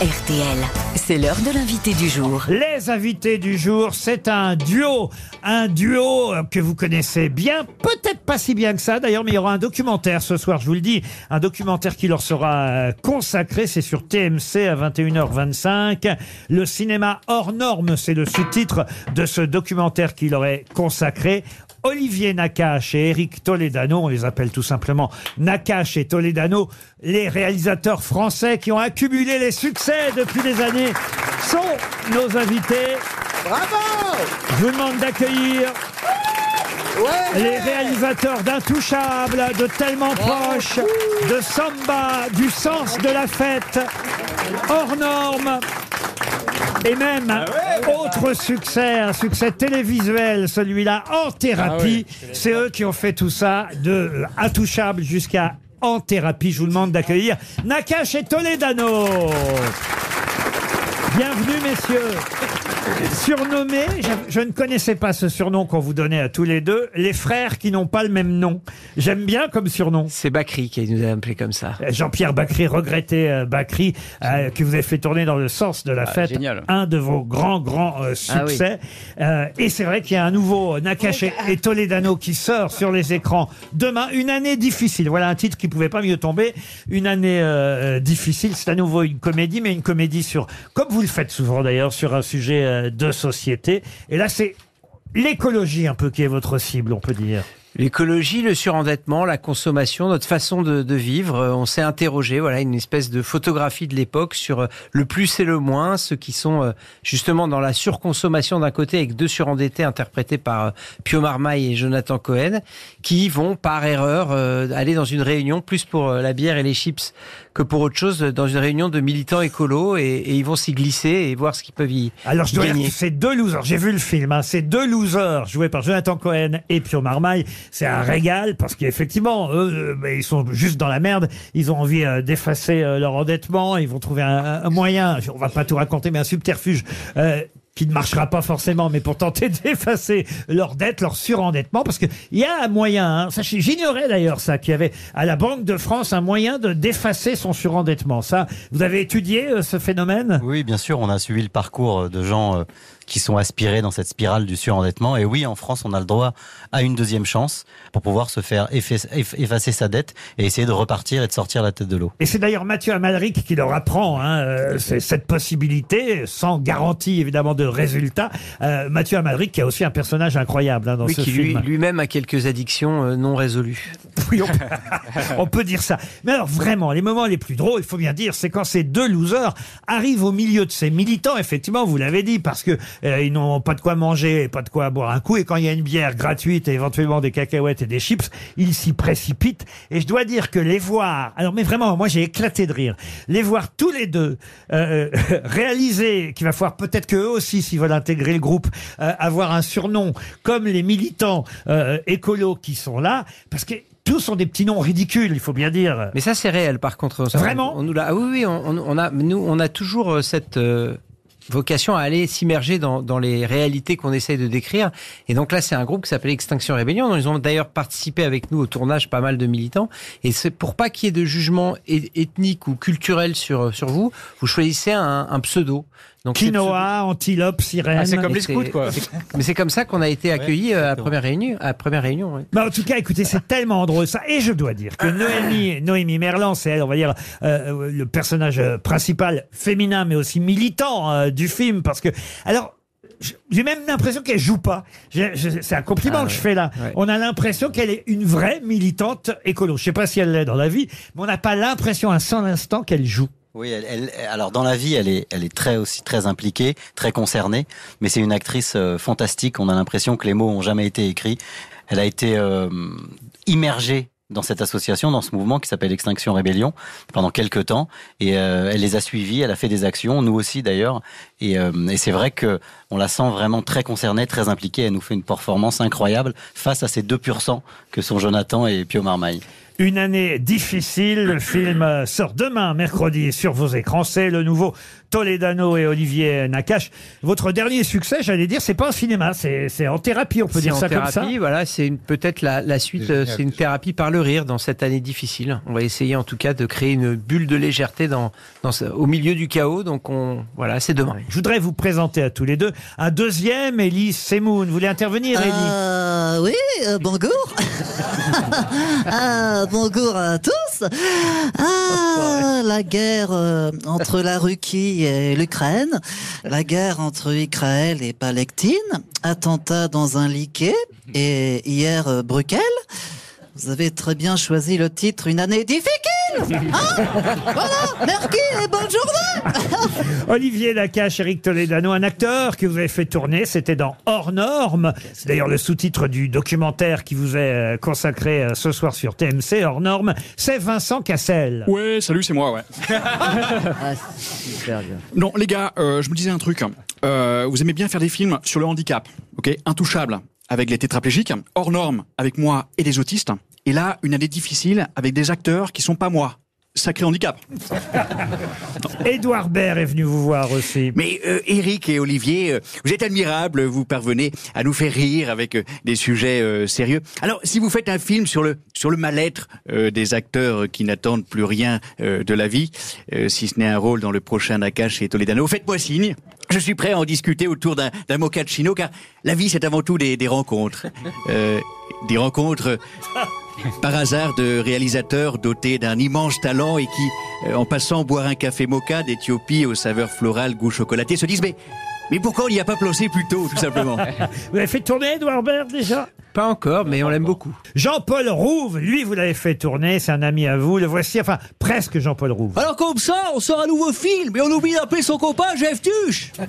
RTL, c'est l'heure de l'invité du jour. Les invités du jour, c'est un duo. Un duo que vous connaissez bien, peut-être pas si bien que ça d'ailleurs, mais il y aura un documentaire ce soir, je vous le dis. Un documentaire qui leur sera euh, consacré, c'est sur TMC à 21h25. Le cinéma hors norme, c'est le sous-titre de ce documentaire qui leur est consacré. Olivier Nakache et Eric Toledano, on les appelle tout simplement Nakache et Toledano, les réalisateurs français qui ont accumulé les succès depuis des années, sont nos invités. Bravo Je vous demande d'accueillir Ouais les réalisateurs d'Intouchables, de Tellement Proche, de Samba, du Sens de la Fête, hors norme. Et même, autre succès, un succès télévisuel, celui-là, en thérapie. C'est eux qui ont fait tout ça, de Intouchables jusqu'à en thérapie. Je vous demande d'accueillir Nakash et Toledano. Bienvenue, messieurs. Surnommés, je, je ne connaissais pas ce surnom qu'on vous donnait à tous les deux, les frères qui n'ont pas le même nom. J'aime bien comme surnom. C'est Bakri qui nous a appelé comme ça. Jean-Pierre Bacry, regretté euh, Bacry, euh, que vous avez fait tourner dans le sens de la fête, génial. un de vos grands grands euh, Ah oui. succès. Euh, et c'est vrai qu'il y a un nouveau euh, Nakache et- et Toledano qui sort sur les écrans demain. Une année difficile. Voilà un titre qui pouvait pas mieux tomber. Une année euh, euh, difficile. C'est à nouveau une comédie, mais une comédie sur, comme vous le faites souvent d'ailleurs, sur un sujet euh, de société. Et là, c'est l'écologie un peu qui est votre cible, on peut dire. L'écologie, le surendettement, la consommation, notre façon de, vivre. euh, On s'est interrogé, voilà, une espèce de photographie de l'époque sur euh, le plus et le moins, ceux qui sont justement dans la surconsommation d'un côté avec deux surendettés interprétés par Pio Marmaille et Jonathan Cohen, qui vont par erreur aller dans une réunion plus pour la bière et les chips que pour autre chose, dans une réunion de militants écolos et, et ils vont s'y glisser et voir ce qu'ils peuvent y Alors je dois dire que ces deux losers, j'ai vu le film, hein, ces deux losers joués par Jonathan Cohen et Pio Marmaille, c'est un régal parce qu'effectivement, eux, euh, ben, ils sont juste dans la merde, ils ont envie euh, d'effacer euh, leur endettement, ils vont trouver un, un moyen, on va pas tout raconter, mais un subterfuge. Euh, qui ne marchera pas forcément, mais pour tenter d'effacer leur dette, leur surendettement, parce qu'il y a un moyen, hein, ça, j'ignorais d'ailleurs ça, qu'il y avait à la Banque de France un moyen de d'effacer son surendettement. Ça, vous avez étudié euh, ce phénomène? Oui, bien sûr, on a suivi le parcours de gens euh, qui sont aspirés dans cette spirale du surendettement. Et oui, en France, on a le droit à une deuxième chance pour pouvoir se faire effa- eff- effacer sa dette et essayer de repartir et de sortir la tête de l'eau. Et c'est d'ailleurs Mathieu Amalric qui leur apprend hein, euh, cette possibilité, sans garantie évidemment de résultat. Euh, Mathieu Amalric qui a aussi un personnage incroyable hein, dans Oui, ce qui lui- film. lui-même a quelques addictions euh, non résolues. Oui, on, peut, on peut dire ça. Mais alors vraiment, les moments les plus drôles, il faut bien dire, c'est quand ces deux losers arrivent au milieu de ces militants, effectivement, vous l'avez dit, parce que euh, ils n'ont pas de quoi manger et pas de quoi boire un coup, et quand il y a une bière gratuite et éventuellement des cacahuètes et des chips, ils s'y précipitent. Et je dois dire que les voir, alors mais vraiment, moi j'ai éclaté de rire, les voir tous les deux euh, réaliser qu'il va falloir peut-être que eux aussi, s'ils veulent intégrer le groupe, euh, avoir un surnom comme les militants euh, écolos qui sont là, parce que tous sont des petits noms ridicules, il faut bien dire. Mais ça, c'est réel, par contre. On- Vraiment on, nous l'a- ah oui, oui, on, a, nous, on a toujours euh, cette euh, vocation à aller s'immerger dans, dans les réalités qu'on essaye de décrire. Et donc là, c'est un groupe qui s'appelle Extinction Rébellion. dont Ils ont d'ailleurs participé avec nous au tournage, pas mal de militants. Et c'est pour pas qu'il y ait de jugement é- ethnique ou culturel sur, sur vous, vous choisissez un, un pseudo. Donc, Quinoa, antilope, sirène. Ah, c'est comme les scouts, quoi. Mais c'est comme ça qu'on a été accueillis euh, à première réunion. À première réunion ouais. Mais en tout cas, écoutez, c'est tellement drôle ça. Et je dois dire que Noémie, Noémie Merlan, c'est elle, on va dire, euh, le personnage euh, principal féminin, mais aussi militant euh, du film, parce que, alors. J'ai même l'impression qu'elle joue pas. J'ai- je- C'est un compliment Ah que je ouais. fais là. Ouais. On a l'impression qu'elle est une vraie militante écolo. Je sais pas si elle l'est dans la vie, mais on n'a pas l'impression un seul instant qu'elle joue. Oui, alors dans la vie, elle est, très aussi très impliquée, très concernée, mais c'est une actrice euh, fantastique. On a l'impression que les mots ont jamais été écrits. Elle a été euh, immergée dans cette association, dans ce mouvement qui s'appelle Extinction Rébellion pendant quelques temps, et euh, elle les a suivis. Elle a fait des actions, nous aussi d'ailleurs, et, c'est vrai que on la sent vraiment très concernée, très impliquée. Elle nous fait une performance incroyable face à ces deux pur sang que sont Jonathan et Pio Marmaille. Une année difficile. Le film sort demain, mercredi, sur vos écrans. C'est le nouveau Toledano et Olivier Nakache. Votre dernier succès, j'allais dire, c'est pas un cinéma, c'est c'est en thérapie, on peut dire en ça thérapie, comme ça. voilà, c'est une- peut-être la, la suite, euh, c'est une thérapie par le rire dans cette année difficile. On va essayer en tout cas de créer une bulle de légèreté dans, dans ce- au milieu du chaos. Donc on, voilà, c'est demain. Je voudrais vous présenter à tous les deux un deuxième, Elise Semoun. Vous voulez intervenir, Ellie Euh, oui, euh, bonjour. Ah, bonjour à tous. Ah, la guerre euh, entre la Russie et l'Ukraine, la guerre entre Israël et Palestine, attentat dans un liquet et hier euh, Bruxelles. Vous avez très bien choisi le titre Une année difficile. Ah, voilà, merci et bonne journée. Olivier Nakache, Eric Toledano, un acteur que vous avez fait tourner, c'était dans Hors Normes. C'est d'ailleurs le sous-titre du documentaire qui vous est euh, consacré euh, ce soir sur TMC, Hors Normes. C'est Vincent Cassel. Ouais, salut, c'est moi, ouais. Ah, super bien. Non, les gars, euh, je me disais un truc. Euh, vous aimez bien faire des films sur le handicap, ok? Intouchable, avec les tétraplégiques, hors normes, avec moi et les autistes. Et là, une année difficile avec des acteurs qui sont pas moi. Sacré handicap. Édouard Baird est venu vous voir aussi. Mais euh, Eric et Olivier, euh, vous êtes admirables, vous parvenez à nous faire rire avec euh, des sujets euh, sérieux. Alors, si vous faites un film sur le sur le mal-être euh, des acteurs qui n'attendent plus rien euh, de la vie, euh, si ce n'est un rôle dans le prochain Nakash et Toledano, faites-moi signe. Je suis prêt à en discuter autour d'un mochaccino, car la vie c'est avant tout des, des rencontres, Euh, des rencontres par hasard de réalisateurs dotés d'un immense talent et qui, euh, en passant boire un café mocha d'Éthiopie aux saveurs florales goût chocolaté, se disent mais mais pourquoi on n'y a pas pensé plus tôt, tout simplement? Vous avez fait tourner Édouard Baird déjà? Pas encore, mais on l'aime beaucoup. Jean-Paul Rouve, lui, vous l'avez fait tourner, c'est un ami à vous. Le voici, enfin, presque Jean-Paul Rouve. Alors comme ça, on sort un nouveau film et on oublie d'appeler son copain Jeff Tuche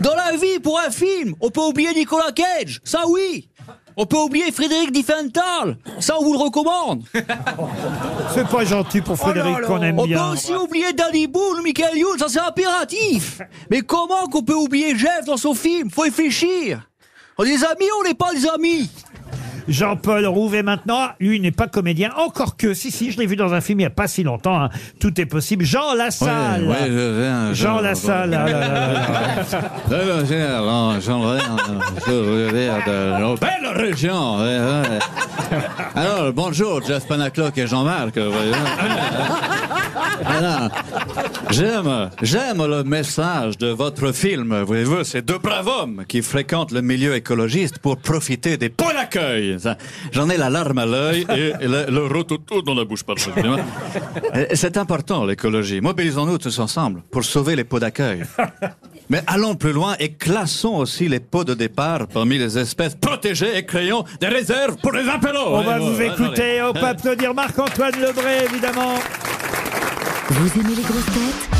Dans la vie, pour un film, on peut oublier Nicolas Cage, ça oui on peut oublier Frédéric Diffenthal, ça on vous le recommande. C'est pas gentil pour Frédéric qu'on aime On bien. peut aussi oublier Danny Boone, Michael Youn, ça c'est impératif. Mais comment qu'on peut oublier Jeff dans son film? Faut réfléchir. On est des amis, on n'est pas des amis. Jean-Paul Rouve est maintenant, lui n'est pas comédien, encore que, si, si, je l'ai vu dans un film il n'y a pas si longtemps, hein. tout est possible. Jean Lassalle. Ouais, ouais, je viens, je- Jean Lassalle. ah là, là, là, là. Ouais, c'est, alors, j'en reviens, je reviens de nos belles régions. ouais, ouais. Alors, bonjour, Jeff Panaclock et Jean-Marc. Voilà. J'aime, j'aime le message de votre film. Voyez-vous, ces deux braves hommes qui fréquentent le milieu écologiste pour profiter des pots d'accueil. Ça, J'en ai la larme à l'œil et, et le, le rototo dans la bouche par Euh, C'est important, l'écologie. Mobilisons-nous tous ensemble pour sauver les pots d'accueil. Mais allons plus loin et classons aussi les pots de départ parmi les espèces protégées et créons des réserves pour les apéros. On va vous ouais, écouter, on peut applaudir Marc-Antoine Lebré, évidemment. Vous aimez les grosses têtes?